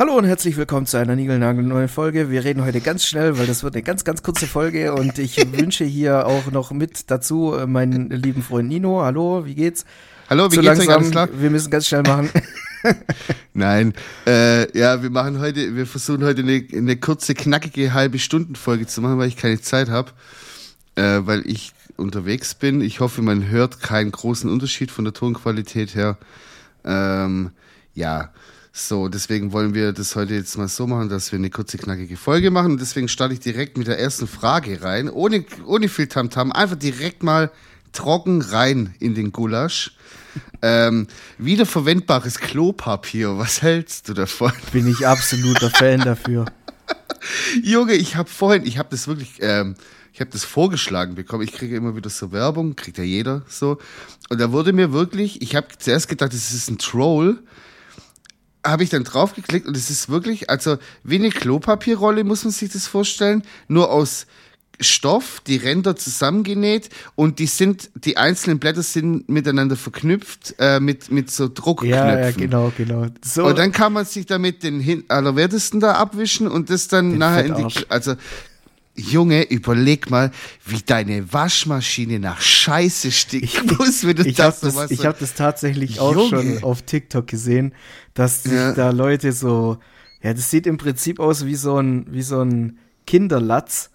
Hallo und herzlich willkommen zu einer niegelnagelneuen Folge. Wir reden heute ganz schnell, weil das wird eine ganz, ganz kurze Folge und ich wünsche hier auch noch mit dazu äh, meinen lieben Freund Nino. Hallo, wie geht's? Hallo, wie so geht's langsam, euch? Alles? Wir müssen ganz schnell machen. Nein, äh, ja, wir machen heute, wir versuchen heute eine, eine kurze, knackige halbe Stundenfolge zu machen, weil ich keine Zeit habe, äh, weil ich unterwegs bin. Ich hoffe, man hört keinen großen Unterschied von der Tonqualität her. Ähm, ja, so, deswegen wollen wir das heute jetzt mal so machen, dass wir eine kurze, knackige Folge machen. Und deswegen starte ich direkt mit der ersten Frage rein, ohne, ohne viel Tamtam, einfach direkt mal trocken rein in den Gulasch. Ähm, wiederverwendbares Klopapier, was hältst du davon? Bin ich absoluter Fan dafür. Junge, ich habe vorhin, ich habe das wirklich, ähm, ich habe das vorgeschlagen bekommen. Ich kriege immer wieder so Werbung, kriegt ja jeder so. Und da wurde mir wirklich, ich habe zuerst gedacht, das ist ein Troll. Habe ich dann draufgeklickt und es ist wirklich, also wie eine Klopapierrolle muss man sich das vorstellen, nur aus Stoff, die Ränder zusammengenäht und die sind, die einzelnen Blätter sind miteinander verknüpft äh, mit, mit so Druckknöpfen. Ja, ja, genau, genau. So, Und dann kann man sich damit den hin Allerwertesten da abwischen und das dann Den nachher in Fettarsch. die. Also, Junge, überleg mal, wie deine Waschmaschine nach Scheiße stinken muss, wenn du ich habe das das, ich hab das tatsächlich auch Junge. schon auf TikTok gesehen, dass sich Ja. da Leute so, ja, das sieht im Prinzip aus wie so ein, wie so ein Kinderlatz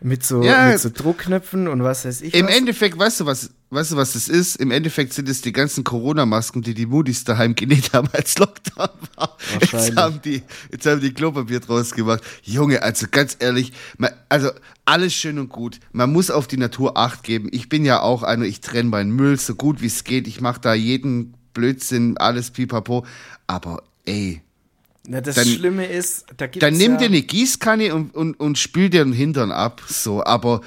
mit so, Ja. mit so Druckknöpfen und was weiß ich Im was. Endeffekt, weißt du was, weißt du was das ist? Im Endeffekt sind es die ganzen Corona-Masken, die die Moody's daheim genäht haben, als Lockdown war. Jetzt haben die, jetzt haben die Klopapier draus gemacht. Junge, also ganz ehrlich, man, also alles schön und gut. Man muss auf die Natur Acht geben. Ich bin ja auch einer, ich trenne meinen Müll so gut wie es geht. Ich mache da jeden Blödsinn, alles pipapo. Aber ey, Na, das dann- Schlimme ist, da gibt's dann nimm ja, dir eine Gießkanne und, und, und spül dir den Hintern ab. So, aber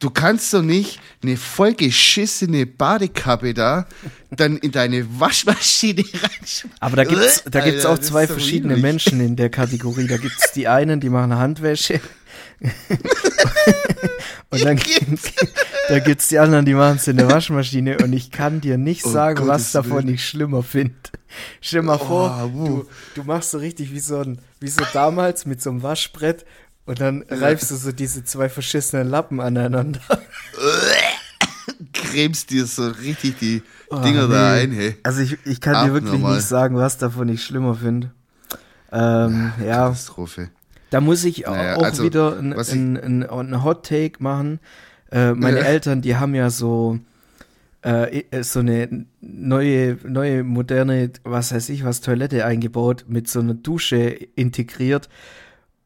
du kannst doch nicht eine vollgeschissene Badekappe da dann in deine Waschmaschine reinschmeißen. Aber da gibt's, da gibt's Alter, auch zwei verschiedene widerlich. Menschen in der Kategorie. Da gibt's die einen, die machen Handwäsche. Und dann gibt's, da gibt's die anderen, die machen es in der Waschmaschine. Und ich kann dir nicht Um sagen, was Gottes davon Willen. ich schlimmer finde. Stell mal vor, wuh. du, du machst so richtig wie so, ein, wie so damals mit so einem Waschbrett. Und dann reibst du so diese zwei verschissenen Lappen aneinander. Cremst dir so richtig die Oh, Dinger da nee. ein, hey. Also ich, ich kann dir wirklich Abnormal. nicht sagen, was davon ich schlimmer finde. Ähm, ja, Katastrophe. da muss ich Naja, auch also, wieder ein, was ich- ein, ein, Hot Take machen. Äh, meine Ja. Eltern, die haben ja so äh, i- so eine neue, neue, moderne, was weiß ich, was Toilette eingebaut, mit so einer Dusche integriert.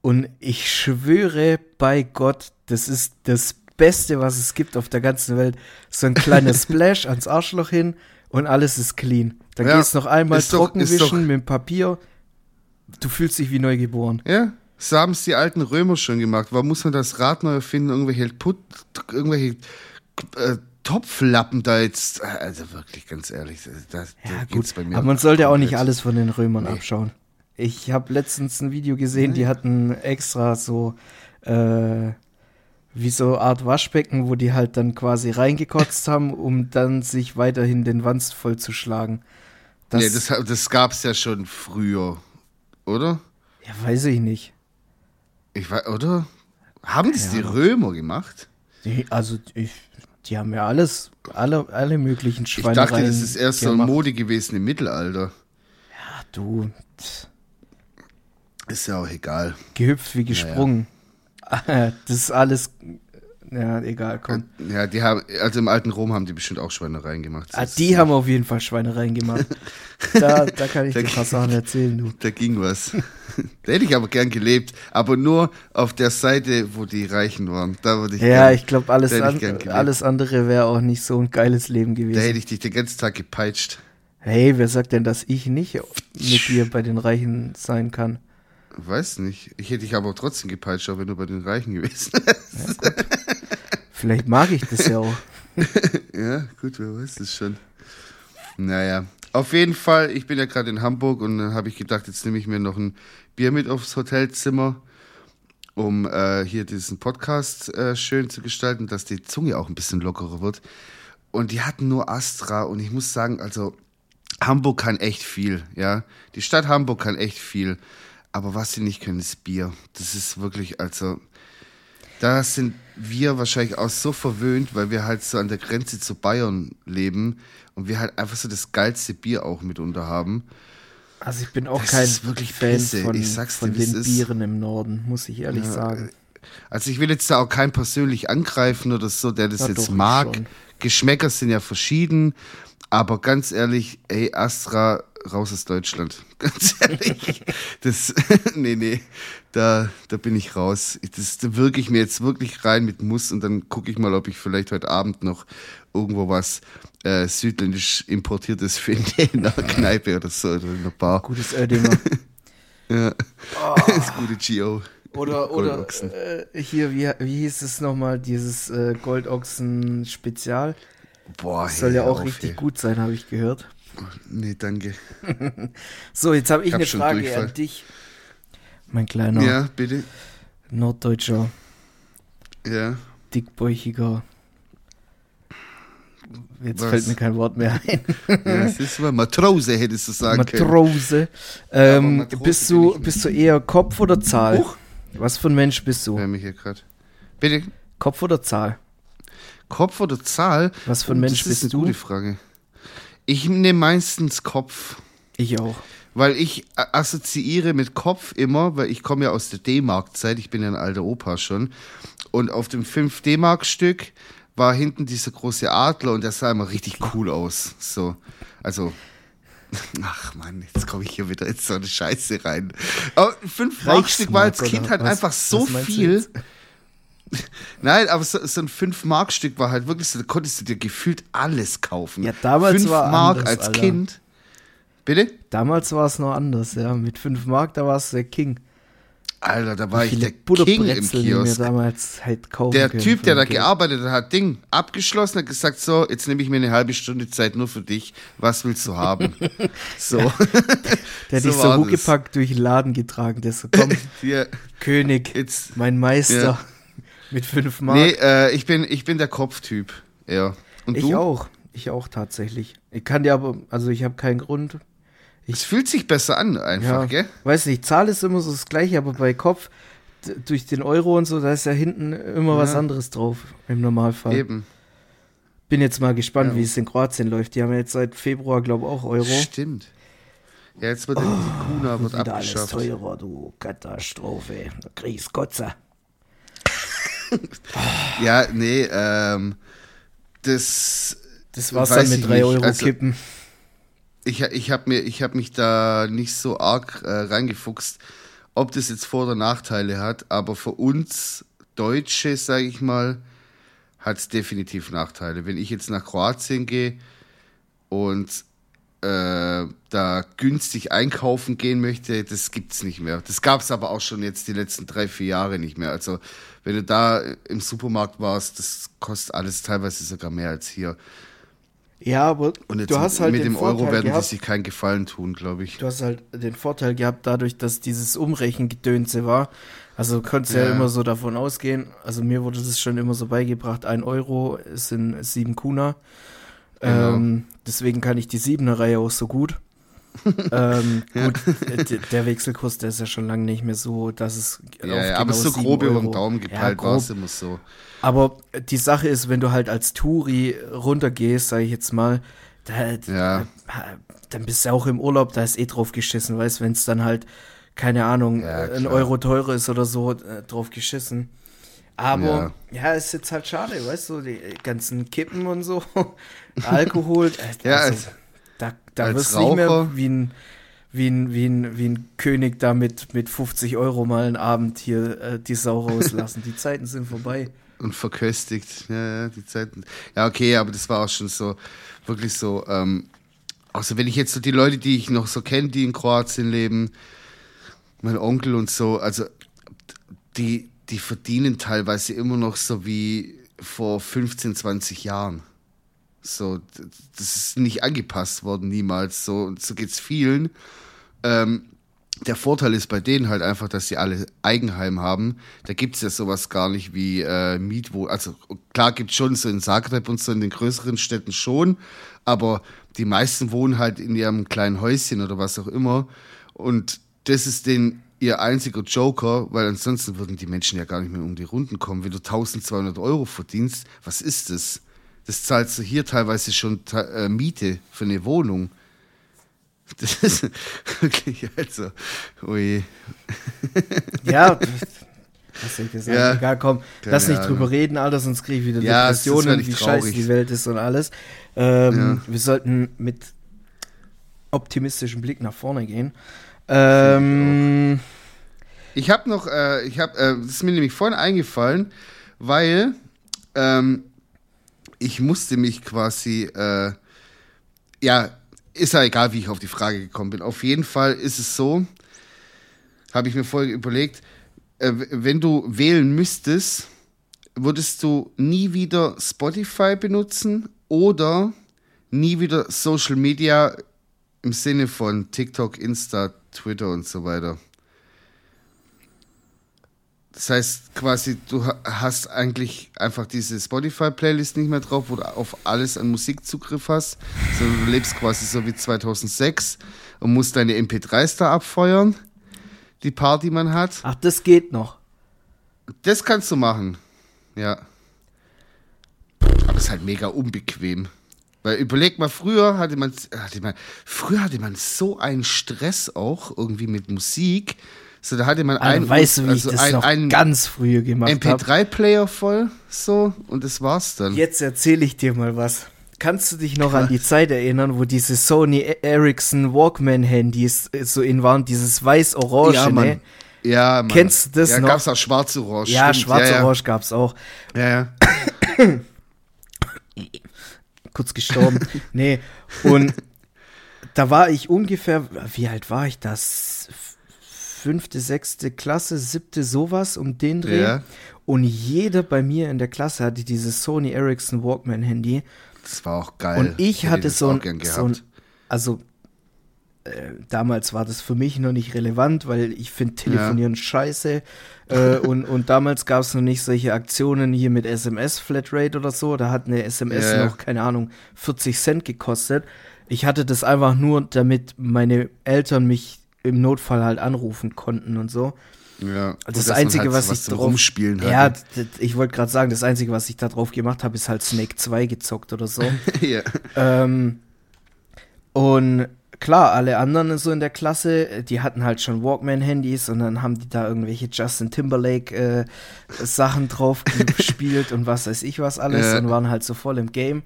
Und ich schwöre bei Gott, das ist das Beste, was es gibt auf der ganzen Welt. So ein kleiner Splash ans Arschloch hin und alles ist clean. Dann Ja, gehst noch einmal trocken doch- wischen mit dem Papier. Du fühlst dich wie neugeboren. Ja, so haben es die alten Römer schon gemacht. Warum muss man das Rad neu erfinden? Irgendwelche, Put, irgendwelche äh, Topflappen da jetzt. Also wirklich, ganz ehrlich, da, da Ja, gut. bei mir. Aber man sollte auch nicht alles von den Römern Nee. abschauen. Ich habe letztens ein Video gesehen, die hatten extra so äh, wie so Art Waschbecken, wo die halt dann quasi reingekotzt haben, um dann sich weiterhin den Wanst vollzuschlagen. Das, nee, das, das gab's ja schon früher, oder? ja, weiß ich nicht. Ich weiß, oder? Haben das die Ahnung. Römer gemacht? Die, also ich, die haben ja alles, alle, alle möglichen Ich Schweinereien dachte, das ist erst so gemacht. Mode gewesen im Mittelalter. Ja, du, tch, Ist ja auch egal. gehüpft wie gesprungen. das ist alles, ja, egal, komm. Ja, die haben, also im alten Rom haben die bestimmt auch Schweinereien gemacht. Ah, die haben auf jeden Fall Schweinereien gemacht. Da, da kann ich Da dir ein paar Sachen erzählen, du. Da ging was. da hätte ich aber gern gelebt. Aber nur auf der Seite, wo die Reichen waren. Da würde ich Ja, gern, ich glaube, alles, da ich an, alles andere wäre auch nicht so ein geiles Leben Da gewesen. hätte ich dich den ganzen Tag gepeitscht. Hey, wer sagt denn, dass ich nicht mit dir bei den Reichen sein kann? Weiß nicht. Ich hätte dich aber trotzdem gepeitscht, auch wenn du bei den Reichen gewesen wärst. Vielleicht mag ich das ja auch. ja, gut, wer weiß das schon. Naja. Auf jeden Fall, ich bin ja gerade in Hamburg und dann habe ich gedacht, jetzt nehme ich mir noch ein Bier mit aufs Hotelzimmer, um äh, hier diesen Podcast äh, schön zu gestalten, dass die Zunge auch ein bisschen lockerer wird. Und die hatten nur Astra und ich muss sagen, also Hamburg kann echt viel, ja. Die Stadt Hamburg kann echt viel. Aber was sie nicht können, ist Bier. Das ist wirklich, also, da sind wir wahrscheinlich auch so verwöhnt, weil wir halt so an der Grenze zu Bayern leben und wir halt einfach so das geilste Bier auch mitunter haben. Also ich bin auch Das kein wirklich Fan Pisse. von, Ich sag's dir, von wie's den. Bieren im Norden, muss ich ehrlich Ja, sagen. Also ich will jetzt da auch keinen persönlich angreifen oder so, der das Ja, jetzt mag. schon. Geschmäcker sind ja verschieden, aber ganz ehrlich, ey, Astra, raus aus Deutschland. Ganz ehrlich. Das, nee, nee, da, da bin ich raus. Das da wirke ich mir jetzt wirklich rein mit Muss und dann gucke ich mal, ob ich vielleicht heute Abend noch irgendwo was äh, südländisch importiertes finde in einer Kneipe oder so oder in einer Bar. Gutes Oerdinger. Ja. Das gute Gio. Oder, oder äh, hier, wie, wie hieß es nochmal, dieses äh, Goldochsen-Spezial? Boah, Soll hey, ja auch richtig ey. gut sein, habe ich gehört. Nee, danke. So, jetzt habe ich, Ich hab eine Frage Durchfall. an dich. Mein kleiner Ja, bitte. norddeutscher, Ja. dickbäuchiger. Jetzt Was? fällt mir kein Wort mehr ein. ja das ist mal Matrose, hättest du sagen können. Matrose. Ähm, Matrose bist, du, bist du eher Kopf oder Zahl? Huch. Was für ein Mensch bist du? Hör mich hier gerade. Bitte. Kopf oder Zahl? Kopf oder Zahl? Was für ein Mensch das ist bist eine du? gute Frage. Ich nehme meistens Kopf, Ich auch. weil ich assoziiere mit Kopf immer, weil ich komme ja aus der D-Mark-Zeit, ich bin ja ein alter Opa schon. Und auf dem 5 D-Mark-Stück war hinten dieser große Adler und der sah immer richtig cool aus. So, also Ach man, jetzt komme ich hier wieder in so eine Scheiße rein. Aber ein 5 Mark Stück war als Reichsmark, Kind halt was- einfach so viel. Nein, aber so, so ein 5-Mark-Stück war halt wirklich so, da konntest du dir gefühlt alles kaufen. Ja, damals 5 war Mark anders, als Alter. Kind. Bitte? Damals war es noch anders, ja. Mit 5 Mark, da war es der King. Alter, da war ich der King im Kiosk. damals halt Der Typ, der da Geld. gearbeitet hat, hat Ding abgeschlossen, hat gesagt, so, jetzt nehme ich mir eine halbe Stunde Zeit nur für dich. Was willst du haben? so. Der hat so dich so hochgepackt durch den Laden getragen. Der so, komm, Hier, König, jetzt. mein Meister. Ja. Mit 5 Mark. Nee, äh, ich bin, ich bin der Kopftyp. Ja. Und ich du? auch. Ich auch tatsächlich. Ich kann dir aber, also ich habe keinen Grund. Es fühlt sich besser an, einfach, Ja, gell? weiß nicht, Zahl ist immer so das gleiche, aber bei Kopf, durch den Euro und so, da ist ja hinten immer was Ja. anderes drauf, im Normalfall. Eben. Bin jetzt mal gespannt, Ja. wie es in Kroatien läuft. Die haben ja jetzt seit Februar, glaube ich, auch Euro. Stimmt. Ja, jetzt wird die Kuna wird Oh, alles abgeschafft. teurer, du Katastrophe. Kriegst Kotze. Ja, nee, ähm, das. Das dann mit ich 3 nicht. Euro Also, kippen. Ich, ich habe mir, ich habe mich da nicht so arg äh, reingefuchst, ob das jetzt Vor- oder Nachteile hat, aber für uns Deutsche, sage ich mal, hat es definitiv Nachteile. Wenn ich jetzt nach Kroatien gehe und äh, da günstig einkaufen gehen möchte, das gibt's nicht mehr. Das gab's aber auch schon jetzt die letzten drei, vier Jahre nicht mehr. Also wenn du da im Supermarkt warst, das kostet alles teilweise sogar mehr als hier. Ja, aber Und jetzt du hast halt mit dem Euro Vorteil werden gehabt, die sich keinen Gefallen tun, glaube ich. Du hast halt den Vorteil gehabt, dadurch, dass dieses Umrechengedönse war. Also du konntest ja. Ja. immer so davon ausgehen. Also mir wurde das schon immer so beigebracht, ein Euro sind sieben Kuna. Genau. Ähm, deswegen kann ich die Siebener-Reihe auch so gut. ähm, gut, d- der Wechselkurs, der ist ja schon lange nicht mehr so, dass es Ja, auf ja, aber genau so sieben grob über den Daumen Ja, gepeilt grob. war es immer so. Aber die Sache ist, wenn du halt als Touri runtergehst, sage ich jetzt mal, da, Ja. dann bist du auch im Urlaub, da ist eh drauf geschissen, weißt wenn es dann halt, keine Ahnung, Ja, ein. Euro teurer ist oder so, äh, drauf geschissen. Aber ja. ist jetzt halt schade, weißt du, die ganzen Kippen und so, Alkohol, äh, Ja, also, als- da, da wirst du nicht mehr wie ein, wie ein, wie ein, wie ein König da mit, mit 50 Euro mal einen Abend hier äh, die Sau rauslassen. die Zeiten sind vorbei. Und verköstigt. Ja, ja, die Zeiten. Ja, okay, aber das war auch schon so, wirklich so, ähm, also wenn ich jetzt so die Leute, die ich noch so kenne, die in Kroatien leben, mein Onkel und so, also die, die verdienen teilweise immer noch so wie vor 15, 20 Jahren. So, das ist nicht angepasst worden, niemals. So, und so geht's vielen. Ähm, der Vorteil ist bei denen halt einfach, dass sie alle Eigenheim haben. Da gibt's ja sowas gar nicht wie äh, Mietwohnung. Also klar gibt's schon so in Zagreb und so in den größeren Städten schon, aber die meisten wohnen halt in ihrem kleinen Häuschen oder was auch immer. Und das ist denen ihr einziger Joker, weil ansonsten würden die Menschen ja gar nicht mehr um die Runden kommen. Wenn du 1200 Euro verdienst, was ist das? Das zahlst du hier teilweise schon äh, Miete für eine Wohnung. Das ist wirklich, also, oje. Ja, hast du gesagt. Ja, Egal, komm, lass nicht drüber reden, Alter, sonst kriege ich wieder ja, Depressionen, wie traurig. scheiße die Welt ist und alles. Ähm, ja. Wir sollten mit optimistischem Blick nach vorne gehen. Ähm, ich habe noch, äh, ich habe, äh, das ist mir nämlich vorhin eingefallen, weil ähm, ich musste mich quasi, äh, ja, ist ja egal, wie ich auf die Frage gekommen bin. Auf jeden Fall ist es so, habe ich mir vorher überlegt, äh, wenn du wählen müsstest, würdest du nie wieder Spotify benutzen oder nie wieder Social Media im Sinne von TikTok, Insta, Twitter und so weiter. Das heißt quasi, du hast eigentlich einfach diese Spotify-Playlist nicht mehr drauf, wo du auf alles an Musik Zugriff hast, sondern du lebst quasi so wie 2006 und musst deine MP3s da abfeuern, die Party man hat. Ach, das geht noch. Das kannst du machen, ja. Aber es ist halt mega unbequem. Weil überleg mal, früher hatte man, hatte man, früher hatte man so einen Stress auch irgendwie mit Musik. So, da hatte man also, einen, weißt du, wie also ich das ein, noch einen ganz früher gemacht MP3-Player voll, so, und das war's dann. Jetzt erzähle ich dir mal was. Kannst du dich noch an die Zeit erinnern, wo diese Sony Ericsson Walkman-Handys so in waren, dieses weiß-orange, ja, ne? Ja, Mann. Kennst du das ja, noch? Ja, gab's auch schwarz-orange. Ja, schwarz-orange ja, ja. gab's auch. Ja, ja. kurz gestorben. nee, und da war ich ungefähr, wie alt war ich das? Fünfte, sechste Klasse, siebte, sowas um den Dreh. Ja. Und jeder bei mir in der Klasse hatte dieses Sony Ericsson Walkman Handy. Das war auch geil. Und ich hatte so ein, so ein, also äh, damals war das für mich noch nicht relevant, weil ich finde Telefonieren ja. scheiße. Äh, und, und damals gab es noch nicht solche Aktionen hier mit SMS-Flatrate oder so. Da hat eine SMS ja. noch, keine Ahnung, 40 Cent gekostet. Ich hatte das einfach nur, damit meine Eltern mich im Notfall halt anrufen konnten und so. Ja, also das Einzige, halt was, was ich drauf rumspielen Ja, ich wollte gerade sagen, das Einzige, was ich da drauf gemacht habe, ist halt Snake 2 gezockt oder so. ja. Ähm, und klar, alle anderen so in der Klasse, die hatten halt schon Walkman-Handys und dann haben die da irgendwelche Justin Timberlake-Sachen äh, drauf gespielt und was weiß ich was alles ja. und waren halt so voll im Game.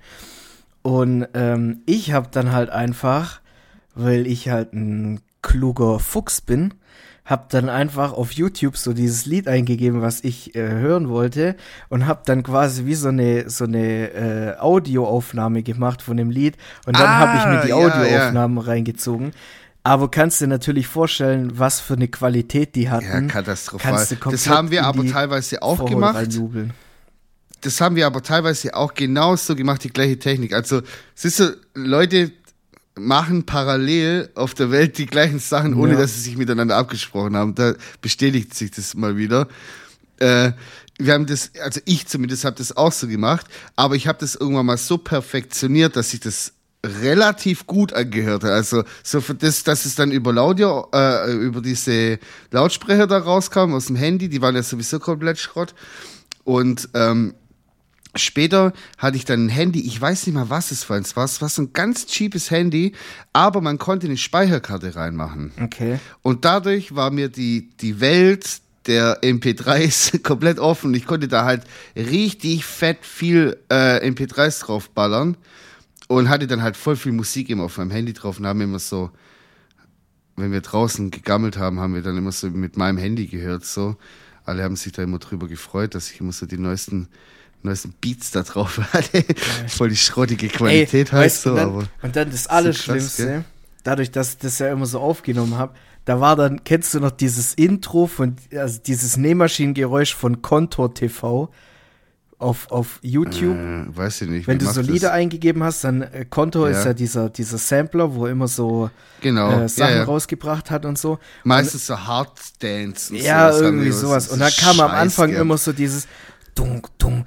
Und ähm, ich habe dann halt einfach, weil ich halt ein kluger Fuchs bin, habe dann einfach auf YouTube so dieses Lied eingegeben, was ich äh, hören wollte und habe dann quasi wie so eine so eine äh, Audioaufnahme gemacht von dem Lied und dann ah, habe ich mir die Audioaufnahmen ja, ja. reingezogen. Aber kannst du dir natürlich vorstellen, was für eine Qualität die hatten. Ja, katastrophal. das haben wir aber teilweise auch Vorhol gemacht. Reinjubeln. Das haben wir aber teilweise auch genauso gemacht, die gleiche Technik. Also, siehst du, Leute, machen parallel auf der Welt die gleichen Sachen, ohne ja. dass sie sich miteinander abgesprochen haben. Da bestätigt sich das mal wieder. Äh, wir haben das, also ich zumindest habe das auch so gemacht, aber ich habe das irgendwann mal so perfektioniert, dass sich das relativ gut angehört hat. Also so für das, dass es dann über Laudio, äh, über diese Lautsprecher da rauskam aus dem Handy, die waren ja sowieso komplett Schrott. Und ähm, Später hatte ich dann ein Handy, ich weiß nicht mal, was es für eins war. Es war so ein ganz cheapes Handy, aber man konnte eine Speicherkarte reinmachen. Okay. Und dadurch war mir die, die Welt der MP3s komplett offen. Ich konnte da halt richtig fett viel äh, MP3s draufballern und hatte dann halt voll viel Musik immer auf meinem Handy drauf und haben immer so, wenn wir draußen gegammelt haben, haben wir dann immer so mit meinem Handy gehört. So, alle haben sich da immer drüber gefreut, dass ich immer so die neuesten neuesten Beats da drauf hatte. Voll die schrottige Qualität Ey, halt so. Und dann, aber und dann das Allerschlimmste, so dadurch, dass ich das ja immer so aufgenommen habe, da war dann, kennst du noch dieses Intro von, also dieses Nähmaschinengeräusch von Kontor TV auf, auf YouTube? Äh, weiß ich nicht. Wenn du so Lieder das? eingegeben hast, dann äh, Kontor ja. ist ja dieser, dieser Sampler, wo er immer so genau. äh, Sachen ja, ja. rausgebracht hat und so. Meistens und, so Hard Dance. ja, so, irgendwie sowas. Und da kam am Anfang immer so dieses Dunk, Dunk,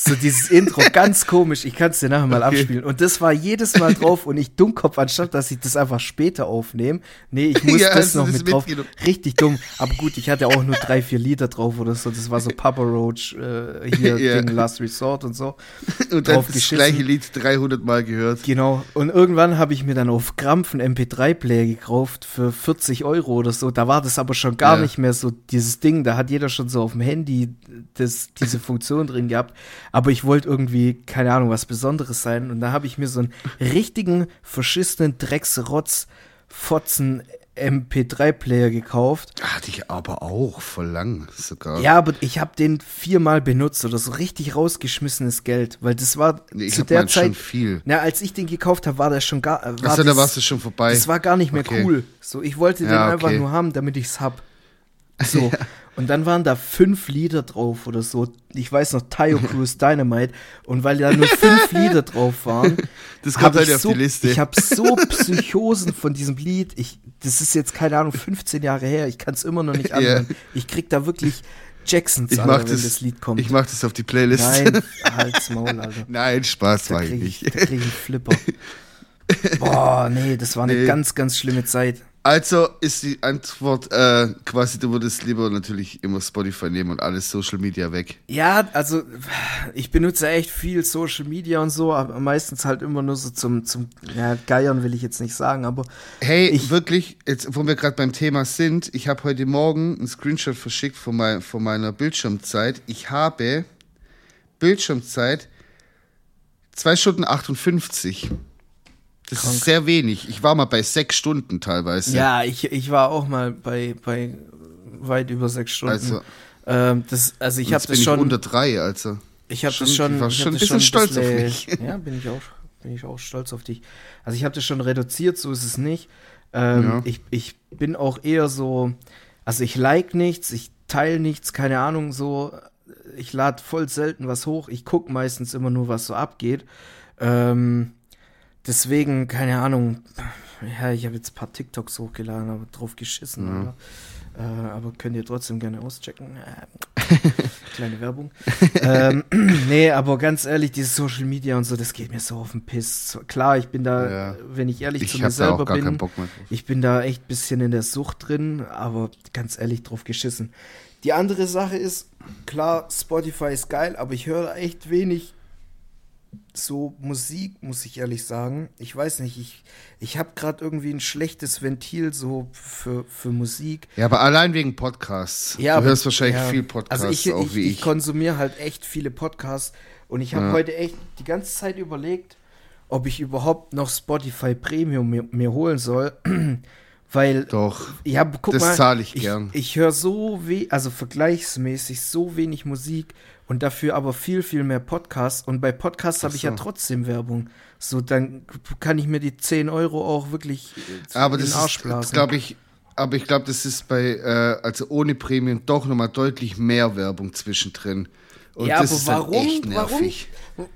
So dieses Intro, ganz komisch. Ich kann es dir nachher mal okay. abspielen. Und das war jedes Mal drauf und ich Dummkopf, anstatt dass ich das einfach später aufnehme. Nee, ich muss ja, das noch das mit drauf. Richtig dumm. Aber gut, ich hatte auch nur drei, vier Lieder drauf oder so. Das war so Papa Roach, äh, hier ja. Ding Last Resort und so. Und dann das gleiche Lied 300 Mal gehört. Genau. Und irgendwann habe ich mir dann auf Krampf einen MP3-Player gekauft für 40 Euro oder so. Da war das aber schon gar ja. nicht mehr so dieses Ding. Da hat jeder schon so auf dem Handy das, diese Funktion drin gehabt. Aber ich wollte irgendwie, keine Ahnung, was Besonderes sein. Und da habe ich mir so einen richtigen, verschissenen Drecksrotz Fotzen MP3-Player gekauft. Hatte ich aber auch, voll lang sogar. Ja, aber ich habe den viermal benutzt oder so richtig rausgeschmissenes Geld, weil das war nee, zu der Zeit schon viel. Na, als ich den gekauft habe, war der schon gar. War Achso, da warst du schon vorbei. Das war gar nicht mehr okay. cool. So, ich wollte den ja, okay. einfach nur haben, damit ich's hab. So. ja. Und dann waren da fünf Lieder drauf oder so. Ich weiß noch, Tayo Cruise Dynamite. Und weil da nur fünf Lieder drauf waren, das kommt halt auf so, die Liste. Ich habe so Psychosen von diesem Lied. Ich, das ist jetzt, keine Ahnung, 15 Jahre her. Ich kann es immer noch nicht anhören. Yeah. Ich krieg da wirklich Jacksons, ich Alter, mach das, das Lied kommt. Ich mach das auf die Playlist. Nein, halt's Maul, Alter. Nein, Spaß war ich nicht. Da krieg ich einen Flipper. Boah, nee, das war eine nee. ganz, ganz schlimme Zeit. Also ist die Antwort äh, quasi, du würdest lieber natürlich immer Spotify nehmen und alles Social Media weg. Ja, also ich benutze echt viel Social Media und so, aber meistens halt immer nur so zum, zum ja, Geiern will ich jetzt nicht sagen, aber. Hey, ich, wirklich, jetzt, wo wir gerade beim Thema sind, ich habe heute Morgen einen Screenshot verschickt von, mein, von meiner Bildschirmzeit. Ich habe Bildschirmzeit 2 Stunden 58. Das Krank. ist sehr wenig. Ich war mal bei sechs Stunden teilweise. Ja, ich, ich war auch mal bei, bei weit über sechs Stunden. Also, ähm, das, also ich habe das schon. Ich unter drei, also. Ich habe das schon. Ich war schon ein bisschen stolz auf mich. Ja, bin ich auch, bin ich auch stolz auf dich. Also ich habe das schon reduziert, so ist es nicht. Ähm, ja. ich, ich bin auch eher so, also ich like nichts, ich teile nichts, keine Ahnung, so. Ich lade voll selten was hoch. Ich gucke meistens immer nur, was so abgeht. Ähm, Deswegen, keine Ahnung, ja, ich habe jetzt ein paar TikToks hochgeladen, aber drauf geschissen, ja. äh, aber könnt ihr trotzdem gerne auschecken. Äh, kleine Werbung. ähm, nee, aber ganz ehrlich, dieses Social Media und so, das geht mir so auf den Piss. Klar, ich bin da, ja. wenn ich ehrlich ich zu mir selber bin, ich bin da echt ein bisschen in der Sucht drin, aber ganz ehrlich drauf geschissen. Die andere Sache ist, klar, Spotify ist geil, aber ich höre echt wenig so Musik, muss ich ehrlich sagen. Ich weiß nicht, ich, ich habe gerade irgendwie ein schlechtes Ventil so für, für Musik. Ja, aber allein wegen Podcasts. Ja, du aber, hörst wahrscheinlich ja, viel Podcasts, also ich, auch ich, wie ich. Ich konsumiere halt echt viele Podcasts und ich habe ja. heute echt die ganze Zeit überlegt, ob ich überhaupt noch Spotify Premium mir, mir holen soll. Weil, Doch, ja, guck das zahle ich, ich gern. Ich höre so wenig, also vergleichsmäßig so wenig Musik und dafür aber viel, viel mehr Podcasts. Und bei Podcasts habe ich ja trotzdem Werbung. So, dann kann ich mir die 10 Euro auch wirklich äh, aber in den Arsch blasen. glaube ich, aber ich glaube, das ist bei, äh, also ohne Premium doch nochmal deutlich mehr Werbung zwischendrin. Und ja, das aber warum, echt nervig. Warum,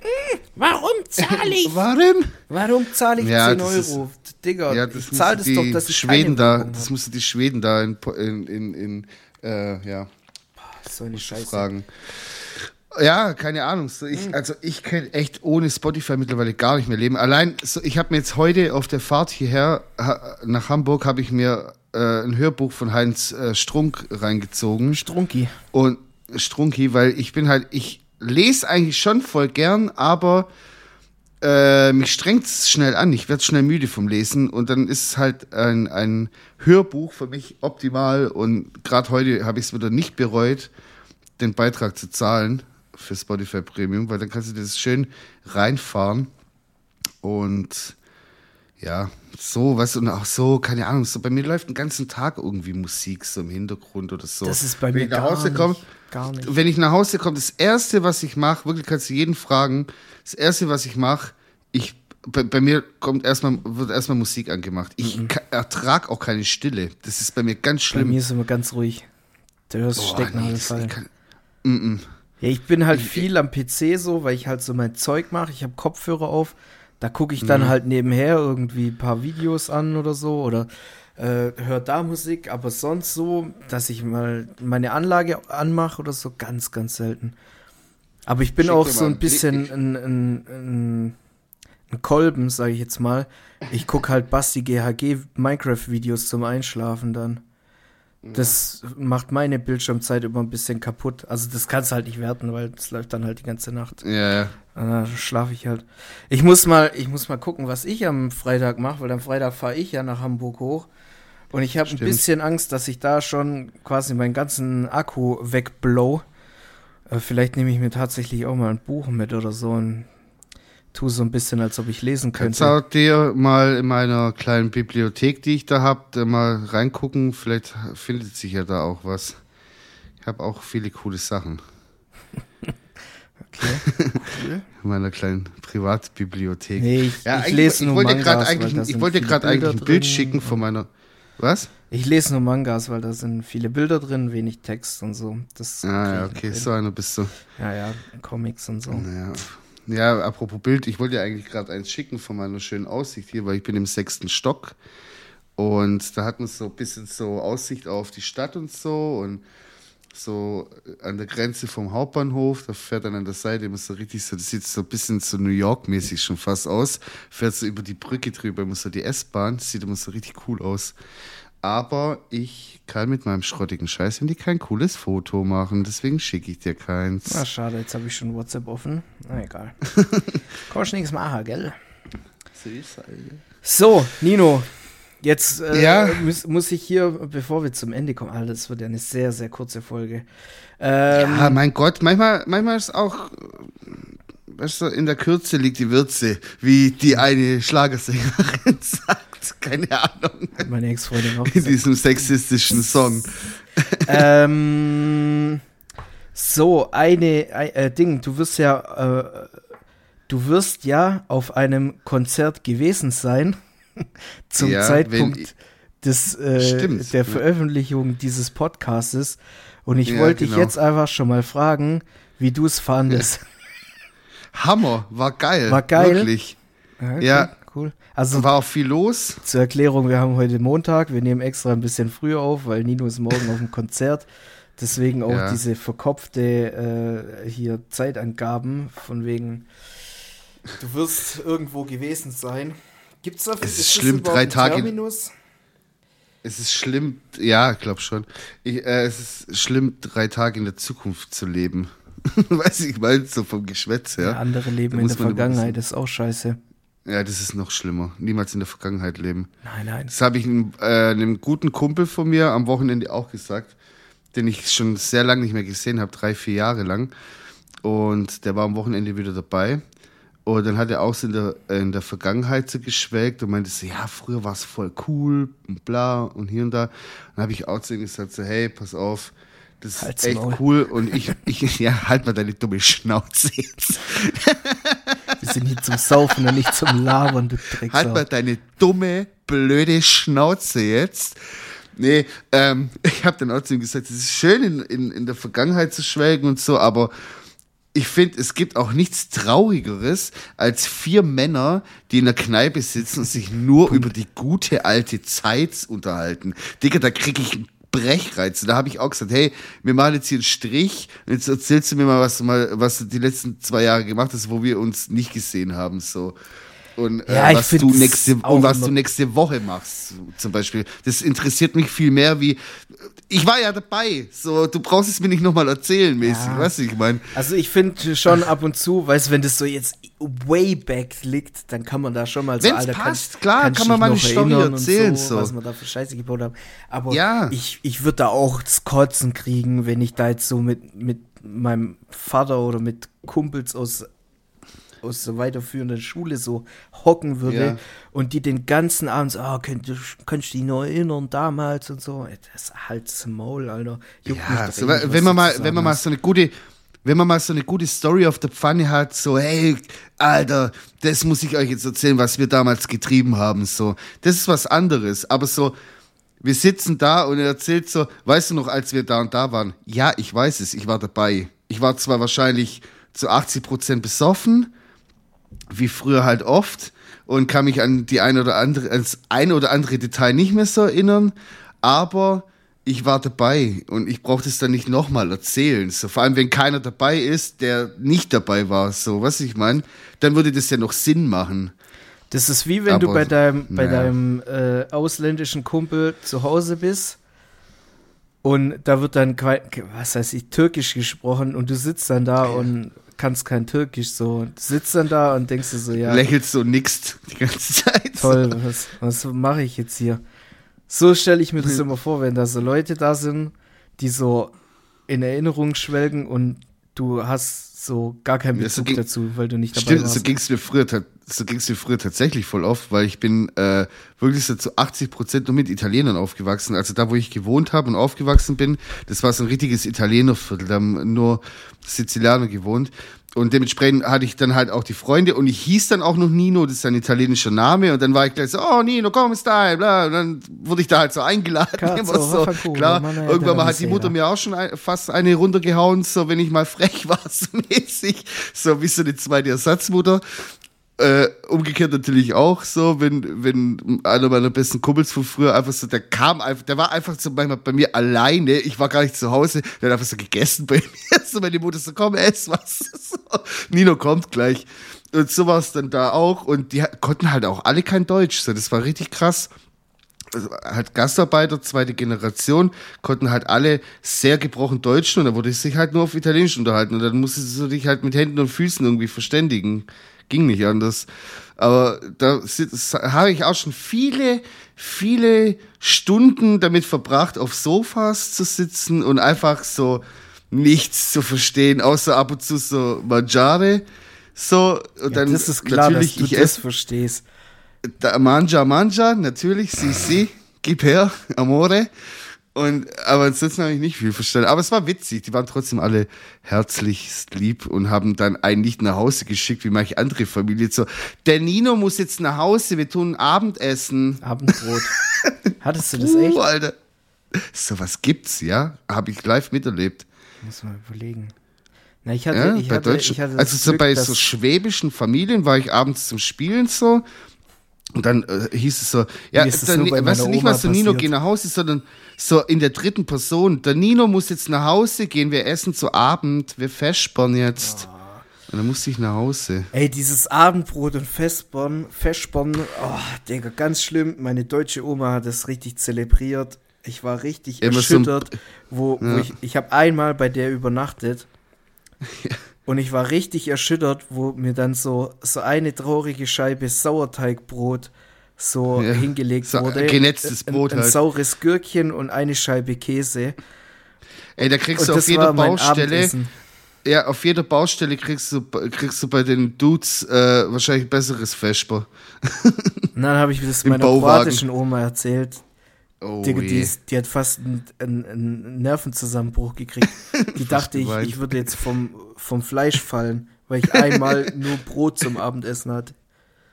warum zahle ich? warum? Warum zahle ich ja, 10 Euro? Ist, Digga, ja, das ich zahle das doch, das ist Schweden da, Das musst du die Schweden da in, in, in, in äh, ja, so eine Scheiße. fragen. Ja, keine Ahnung. So ich, hm. also ich kann echt ohne Spotify mittlerweile gar nicht mehr leben. Allein, so ich habe mir jetzt heute auf der Fahrt hierher nach Hamburg habe ich mir äh, ein Hörbuch von Heinz äh, Strunk reingezogen. Strunki. Und Strunki, weil ich bin halt, ich lese eigentlich schon voll gern, aber äh, mich strengt es schnell an. Ich werde schnell müde vom Lesen und dann ist es halt ein, ein Hörbuch für mich optimal und gerade heute habe ich es wieder nicht bereut, den Beitrag zu zahlen für Spotify Premium, weil dann kannst du das schön reinfahren und ja, so, weißt du, und auch so, keine Ahnung, so bei mir läuft den ganzen Tag irgendwie Musik so im Hintergrund oder so. Das ist bei wenn mir gar, komm, nicht, gar nicht. Wenn ich nach Hause komme, das erste, was ich mache, wirklich kannst du jeden fragen, das erste, was ich mache, ich bei, bei, mir kommt erstmal, wird erstmal Musik angemacht. Ich mhm. ertrage auch keine Stille. Das ist bei mir ganz schlimm. Bei mir ist immer ganz ruhig. Du hörst Boah, Stecken nee, Fall. Kann, mm -mm. Ja, ich bin halt viel am PC so, weil ich halt so mein Zeug mache. Ich habe Kopfhörer auf. Da gucke ich dann mhm. halt nebenher irgendwie ein paar Videos an oder so oder äh, höre da Musik. Aber sonst so, dass ich mal meine Anlage anmache oder so, ganz, ganz selten. Aber ich bin Schick auch so ein bisschen Ich- ein, ein, ein, ein Kolben, sage ich jetzt mal. Ich gucke halt Basti GHG Minecraft-Videos zum Einschlafen dann. Das macht meine Bildschirmzeit immer ein bisschen kaputt. Also das kannst du halt nicht werten, weil das läuft dann halt die ganze Nacht. Ja, ja. Da schlafe ich halt. Ich muss mal, ich muss mal gucken, was ich am Freitag mache, weil am Freitag fahre ich ja nach Hamburg hoch. Und ich habe ein bisschen Angst, dass ich da schon quasi meinen ganzen Akku wegblow. Äh, vielleicht nehme ich mir tatsächlich auch mal ein Buch mit oder so und tu so ein bisschen, als ob ich lesen Kannst könnte. auch dir mal in meiner kleinen Bibliothek, die ich da habe, mal reingucken. Vielleicht findet sich ja da auch was. Ich habe auch viele coole Sachen Okay. Cool. in meiner kleinen Privatbibliothek. Nee, ich, ja, ich lese ich nur wollte Mangas, eigentlich, ich wollte viele gerade eigentlich ein Bild drin. schicken von meiner. Was? Ich lese nur Mangas, weil da sind viele Bilder drin, wenig Text und so. Das Ah, ja, okay, so einer bist du. Ja, ja, Comics und so. Naja. Ja, apropos Bild, ich wollte dir eigentlich gerade eins schicken von meiner schönen Aussicht hier, weil ich bin im sechsten Stock und da hat man so ein bisschen so Aussicht auf die Stadt und so und so an der Grenze vom Hauptbahnhof, da fährt dann an der Seite immer so richtig so, das sieht so ein bisschen so New York-mäßig schon fast aus, fährt so über die Brücke drüber, immer so die S-Bahn, sieht immer so richtig cool aus. Aber ich kann mit meinem schrottigen Scheißhandy kein cooles Foto machen, deswegen schicke ich dir keins. Ah, schade, jetzt habe ich schon WhatsApp offen. Na egal. Kannst nichts machen, gell? So, Nino. Jetzt äh, Ja? muss, muss ich hier, bevor wir zum Ende kommen, Alter, das wird ja eine sehr, sehr kurze Folge. Ähm, Ja, mein Gott, manchmal, manchmal ist auch, weißt du, in der Kürze liegt die Würze, wie die eine Schlagersängerin sagt. Keine Ahnung. meine Ex-Freundin auch In diesem sexistischen Song. ähm, so, eine, ein, äh, Ding, du wirst ja, äh, du wirst ja auf einem Konzert gewesen sein zum Ja, Zeitpunkt des, äh, Stimmt, der ja. Veröffentlichung dieses Podcastes. Und ich Ja, wollte dich genau. jetzt einfach schon mal fragen, wie du es fandest. Hammer, war geil. War geil? Wirklich. okay, Ja. Cool. Also War auch viel los. zur Erklärung, wir haben heute Montag, wir nehmen extra ein bisschen früher auf, weil Nino ist morgen auf dem Konzert. Deswegen auch Ja. diese verkopfte äh, hier Zeitangaben von wegen, du wirst irgendwo gewesen sein. Gibt's dafür Es ist das schlimm, drei Tage- Terminus? Es ist schlimm, ja, ich glaube schon. Ich, äh, es ist schlimm, drei Tage in der Zukunft zu leben. Weiß ich mal, so vom Geschwätz her. Ja, andere leben Da in der Vergangenheit, das ist auch scheiße. Ja, das ist noch schlimmer. Niemals in der Vergangenheit leben. Nein, nein. Das habe ich einem, äh, einem guten Kumpel von mir am Wochenende auch gesagt, den ich schon sehr lange nicht mehr gesehen habe, drei, vier Jahre lang. Und der war am Wochenende wieder dabei. Und dann hat er auch so in der, in der Vergangenheit so geschwelgt und meinte so, ja, früher war es voll cool und bla und hier und da. Dann habe ich auch zu ihm gesagt, so, hey, pass auf, das ist Halt's echt Maul. cool. Und ich, ich, ja, halt mal deine dumme Schnauze jetzt. Wir sind hier zum Saufen und nicht zum Labern, du Drecksau. Halt mal deine dumme, blöde Schnauze jetzt. Nee, ähm, ich habe dann auch zu ihm gesagt, es ist schön, in, in, in der Vergangenheit zu schwelgen und so, aber ich finde, es gibt auch nichts Traurigeres als vier Männer, die in der Kneipe sitzen und sich nur über die gute alte Zeit unterhalten. Digga, da krieg ich einen Brechreiz. Und da habe ich auch gesagt, hey, wir machen jetzt hier einen Strich und jetzt erzählst du mir mal, was du mal, was du die letzten zwei Jahre gemacht hast, wo wir uns nicht gesehen haben, so. Und äh, Ja, ich was du nächste und was du nächste Woche machst, zum Beispiel. Das interessiert mich viel mehr wie, ich war ja dabei, so, du brauchst es mir nicht nochmal erzählen, mäßig, Ja. weißt du, ich meine. Also ich finde schon ab und zu, weißt du, wenn das so jetzt way back liegt, dann kann man da schon mal so, Wenn's Alter, passt, kann, klar, kannst kann man mal eine Story erzählen, so, so. was man da für Scheiße gebaut haben. Aber Ja. ich, ich würde da auch das Kotzen kriegen, wenn ich da jetzt so mit, mit meinem Vater oder mit Kumpels aus aus der weiterführenden Schule so hocken würde Ja. und die den ganzen Abend so, ah, könnt, könntest du dich noch erinnern damals und so. Das halt's Maul, Alter. Juckt Ja, so, wenn man mal, wenn man mal so eine gute, wenn man mal so eine gute Story auf der Pfanne hat, so, hey, Alter, das muss ich euch jetzt erzählen, was wir damals getrieben haben, so. Das ist was anderes, aber so, wir sitzen da und er erzählt so, weißt du noch, als wir da und da waren? Ja, ich weiß es, ich war dabei. Ich war zwar wahrscheinlich zu 80 Prozent besoffen, wie früher halt oft und kann mich an die ein oder andere, ans ein oder andere Detail nicht mehr so erinnern, aber ich war dabei und ich brauche das dann nicht nochmal erzählen. So, vor allem, wenn keiner dabei ist, der nicht dabei war, so, was ich meine, dann würde das ja noch Sinn machen. Das ist wie wenn Aber, du bei deinem, bei naja. deinem äh, ausländischen Kumpel zu Hause bist und da wird dann, was heißt ich, Türkisch gesprochen und du sitzt dann da und kannst kein Türkisch so. Und sitzt dann da und denkst dir so, ja, Lächelst so nickst die ganze Zeit. toll, was, was mache ich jetzt hier? So stelle ich mir das immer vor, wenn da so Leute da sind, die so in Erinnerung schwelgen und du hast so gar keinen Ja, so Bezug ging- dazu, weil du nicht dabei Stimmt, warst. so ging es mir früher, so ging's mir früher tatsächlich voll oft, weil ich bin äh, wirklich so zu 80 Prozent nur mit Italienern aufgewachsen. Also da, wo ich gewohnt habe und aufgewachsen bin, das war so ein richtiges Italienerviertel, da haben nur Sizilianer gewohnt. Und dementsprechend hatte ich dann halt auch die Freunde und ich hieß dann auch noch Nino, das ist ein italienischer Name. Und dann war ich gleich so, oh Nino, komm, stai, bla. Und dann wurde ich da halt so eingeladen. Cazzo, Immer so, klar, Mann, irgendwann mal hat die Mutter mir auch schon ein, fast eine runtergehauen, so wenn ich mal frech war, so mäßig. So wie so eine zweite Ersatzmutter. Äh, umgekehrt natürlich auch so, wenn, wenn einer meiner besten Kumpels von früher einfach so, der kam einfach, der war einfach so manchmal bei mir alleine, ich war gar nicht zu Hause, der hat einfach so gegessen bei mir, so meine Mutter so, komm, ess was, so, Nino kommt gleich. Und so war es dann da auch und die konnten halt auch alle kein Deutsch, so, das war richtig krass also halt Gastarbeiter, zweite Generation, konnten halt alle sehr gebrochen Deutsch und da wurde sich halt nur auf Italienisch unterhalten und dann musstest du dich halt mit Händen und Füßen irgendwie verständigen. Ging nicht anders. Aber da habe ich auch schon viele, viele Stunden damit verbracht, auf Sofas zu sitzen und einfach so nichts zu verstehen, außer ab und zu so Mangiare. So, und ja, dann das ist klar, natürlich, dass du ich das esse verstehst. da, Manja, Manja, natürlich, si, si, gib her, Amore. Und, aber ansonsten habe ich nicht viel verstanden. Aber es war witzig. Die waren trotzdem alle herzlichst lieb und haben dann einen nicht nach Hause geschickt, wie manche andere Familie. So, der Nino muss jetzt nach Hause, wir tun Abendessen. Abendbrot. Hattest du das echt? Uh, Alter. So was gibt's, ja? Habe ich live miterlebt. Muss mal überlegen. Na, ich hatte, Ja, ich bei hatte, ich hatte also so Glück, bei so schwäbischen Familien war ich abends zum Spielen so und dann äh, hieß es so, ja, dann, weißt du nicht mal so Nino geh nach Hause, sondern so in der dritten Person. Der Nino muss jetzt nach Hause gehen, wir essen zu Abend, wir vespern jetzt. Ah. Und dann musste ich nach Hause. Ey, dieses Abendbrot und Festborn, Festborn, oh, Digga, ganz schlimm. Meine deutsche Oma hat das richtig zelebriert. Ich war richtig Immer so erschüttert, wo, wo Ja. ich, ich habe einmal bei der übernachtet und ich war richtig erschüttert, wo mir dann so, so eine traurige Scheibe Sauerteigbrot so Ja, hingelegt so wurde. genetztes ein, Brot ein, ein halt. saures Gürkchen und eine Scheibe Käse. Ey, da kriegst Und du auf jeder Baustelle, ja, auf jeder Baustelle kriegst du, kriegst du bei den Dudes äh, wahrscheinlich besseres Vesper. Dann habe ich das meiner Bauwagen. kroatischen Oma erzählt. Oh, die, je. ist, die hat fast einen, einen, Nervenzusammenbruch gekriegt. Die dachte, ich, ich würde jetzt vom, vom Fleisch fallen, weil ich einmal nur Brot zum Abendessen hatte.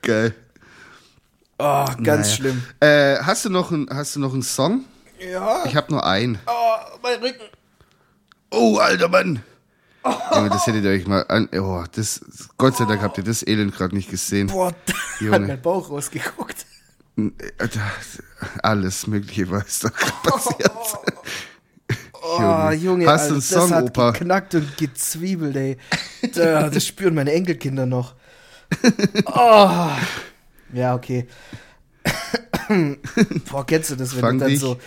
Geil. Oh, ganz Naja. schlimm. Äh, hast du noch einen, hast du noch einen Song? Ja. Ich habe nur einen. Oh, mein Rücken. Oh, alter Mann. Junge, das hättet ihr euch mal an. Oh, das, Gott sei Dank habt ihr das Elend gerade nicht gesehen. Boah, da Junge. hat mein Bauch rausgeguckt. Äh, Alles Mögliche war es da passiert. Oh, Junge, Hast du einen Song, das hat Opa? geknackt und gezwiebelt, ey. Da, das spüren meine Enkelkinder noch. Oh. Ja, okay. Boah, kennst du das, wenn Fang du dann dich. so,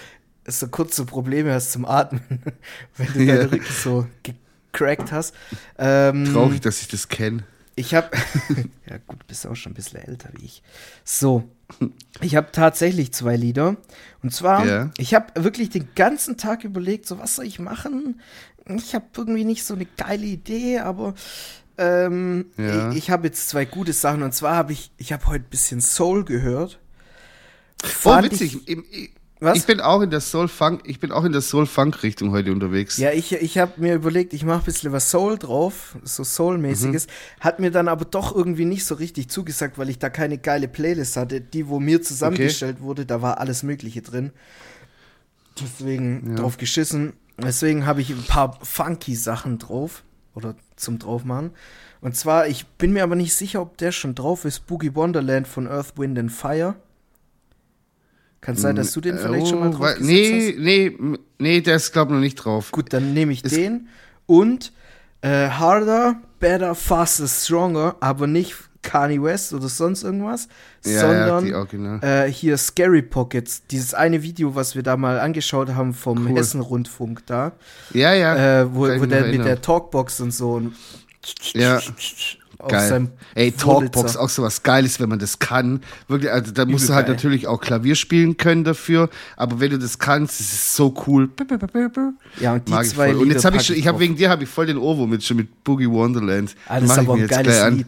so kurze Probleme hast zum Atmen, wenn du Ja. deinen Rücken so gecrackt hast. Ähm, Traurig, dass ich das kenne. ich habe, ja gut, du bist auch schon ein bisschen älter wie ich. So, ich habe tatsächlich zwei Lieder. Und zwar, Ja. ich habe wirklich den ganzen Tag überlegt, so was soll ich machen? Ich habe irgendwie nicht so eine geile Idee, aber ähm, Ja. ich, ich habe jetzt zwei gute Sachen. Und zwar habe ich, ich habe heute ein bisschen Soul gehört. Oh, Fand witzig. Ich, Ich, Was? ich bin auch in der Soul Funk, ich bin auch in der Soul Funk Richtung heute unterwegs. ja, ich, ich habe mir überlegt, ich mache ein bisschen was Soul drauf, so Soul-mäßiges. Hat mir dann aber doch irgendwie nicht so richtig zugesagt, weil ich da keine geile Playlist hatte. Die, wo mir zusammengestellt wurde, da war alles Mögliche drin. Deswegen Ja. drauf geschissen. Deswegen habe ich ein paar funky Sachen drauf. Oder zum draufmachen. Und zwar, ich bin mir aber nicht sicher, ob der schon drauf ist. Boogie Wonderland von Earth, Wind and Fire. Kann sein, dass du den vielleicht schon mal drauf wei- gesetzt nee, hast? nee, m- nee, der ist glaube ich noch nicht drauf. Gut, dann nehme ich den. Und äh, Harder, Better, Faster, Stronger, aber nicht Kanye West oder sonst irgendwas, Ja, ja, sondern Original. äh, hier Scary Pockets, dieses eine Video, was wir da mal angeschaut haben vom Cool. Hessen-Rundfunk da, Ja, ja. äh, wo, ich wo der mit der. Talkbox und so und Ja. Geil. Ey. Talkbox, auch so was Geiles, wenn man das kann. Wirklich, also da musst du halt geil. natürlich auch Klavier spielen können dafür, aber wenn du das kannst, ist so cool. Ja, und die Mag ich zwei voll. Und jetzt habe ich, schon- ich habe wegen dir habe ich voll den Ohrwurm mit schon mit Boogie Wonderland. Ah, das ist ich aber ein geiles an.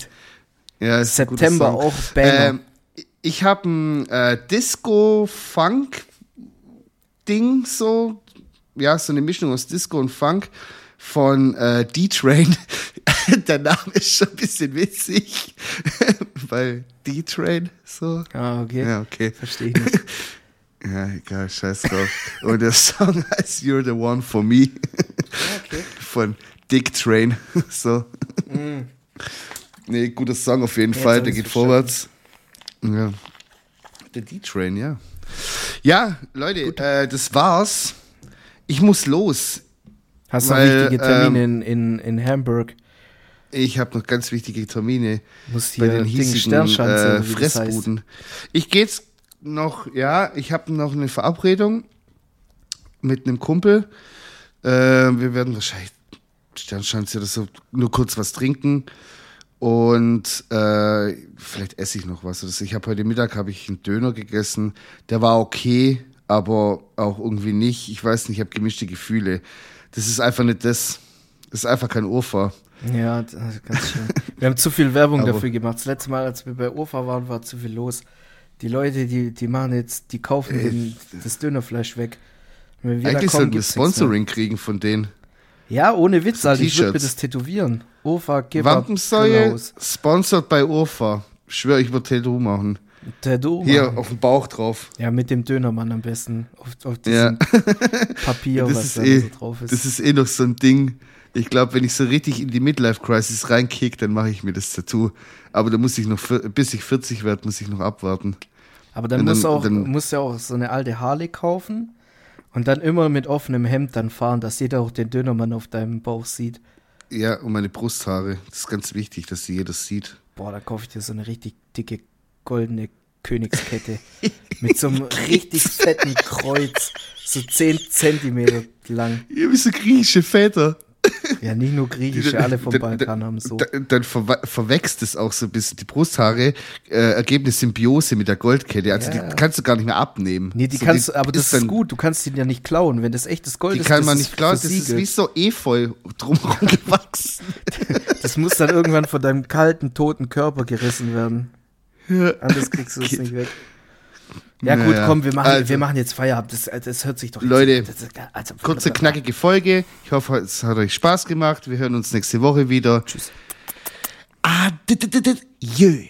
Ja, September auch Banger. Ähm, ich habe ein äh, Disco-Funk-Ding so, ja, so eine Mischung aus Disco und Funk von äh, D-Train. Der Name ist schon ein bisschen witzig, weil D-Train so. Ah, okay. Ja, okay. Verstehe ich nicht. Ja, egal, scheiß drauf. Und der Song heißt You're the One for Me okay. von Dick Train. So. Nee, guter Song auf jeden Jetzt Fall, der geht vorwärts. Ja. Der D-Train, ja. Ja, Leute, äh, das war's. Ich muss los. Hast du wichtige Termine ähm, in, in, in Hamburg? Ich habe noch ganz wichtige Termine Muss bei hier den Ding hiesigen äh, das heißt. Fressbuden. Ich gehe jetzt noch, ja, ich habe noch eine Verabredung mit einem Kumpel. Äh, wir werden wahrscheinlich Sternschanze oder so nur kurz was trinken und äh, vielleicht esse ich noch was. Ich habe heute Mittag habe ich einen Döner gegessen. Der war okay, aber auch irgendwie nicht. Ich weiß nicht, ich habe gemischte Gefühle. Das ist einfach nicht das. Das ist einfach kein Urfa. Ja, das ist ganz schön. Wir haben zu viel Werbung Aber- dafür gemacht. Das letzte Mal, als wir bei Urfa waren, war zu viel los. Die Leute, die, die machen jetzt, die kaufen den, das Dönerfleisch weg. Eigentlich sollten wir. Sponsoring kriegen von denen. Ja, ohne Witz, So Alter. Ich würde mir das tätowieren. Urfa, Kebab, Wampensäue, sponsored bei Urfa. Ich schwöre, ich würde Tattoo machen. Tattoo Hier machen. auf dem Bauch drauf. Ja, mit dem Dönermann am besten. Auf, auf Ja. diesem Papier, Das was da eh, so drauf ist. das ist eh noch so ein Ding. Ich glaube, wenn ich so richtig in die Midlife-Crisis reinkick, dann mache ich mir das Tattoo. Aber da muss ich noch, bis ich 40 werde, muss ich noch abwarten. Aber dann, Und muss dann- auch, dann- muss ja auch so eine alte Harley kaufen und dann immer mit offenem Hemd dann fahren, dass jeder auch den Dönermann auf deinem Bauch sieht. Ja, und meine Brusthaare. Das ist ganz wichtig, dass sie jeder sieht. Boah, da kaufe ich dir so eine richtig dicke goldene Königskette mit so einem richtig fetten Kreuz, so 10 Zentimeter lang. Ihr bist so griechische Väter. Ja, nicht nur griechische, alle vom Balkan haben so. Dann, dann verwe- verwächst es auch so ein bisschen. Die Brusthaare äh, ergeben eine Symbiose mit der Goldkette. Also Ja. die kannst du gar nicht mehr abnehmen. Nee, die So, kannst du, aber das ist dann- gut, du kannst die ja nicht klauen. Wenn das echtes Gold Die ist, kann das man nicht klauen. Das ist versiegelt. wie so Efeu drumherum gewachsen. Das muss dann irgendwann von deinem kalten, toten Körper gerissen werden. Anders kriegst du es nicht weg. Ja, gut, Naja, komm, wir machen, also- wir machen jetzt Feierabend. Das, das hört sich doch. Leute, das, ist- also, Kurze, knackige Folge. Ich hoffe, es hat euch Spaß gemacht. Wir hören uns nächste Woche wieder. Tschüss. Ah. Jö.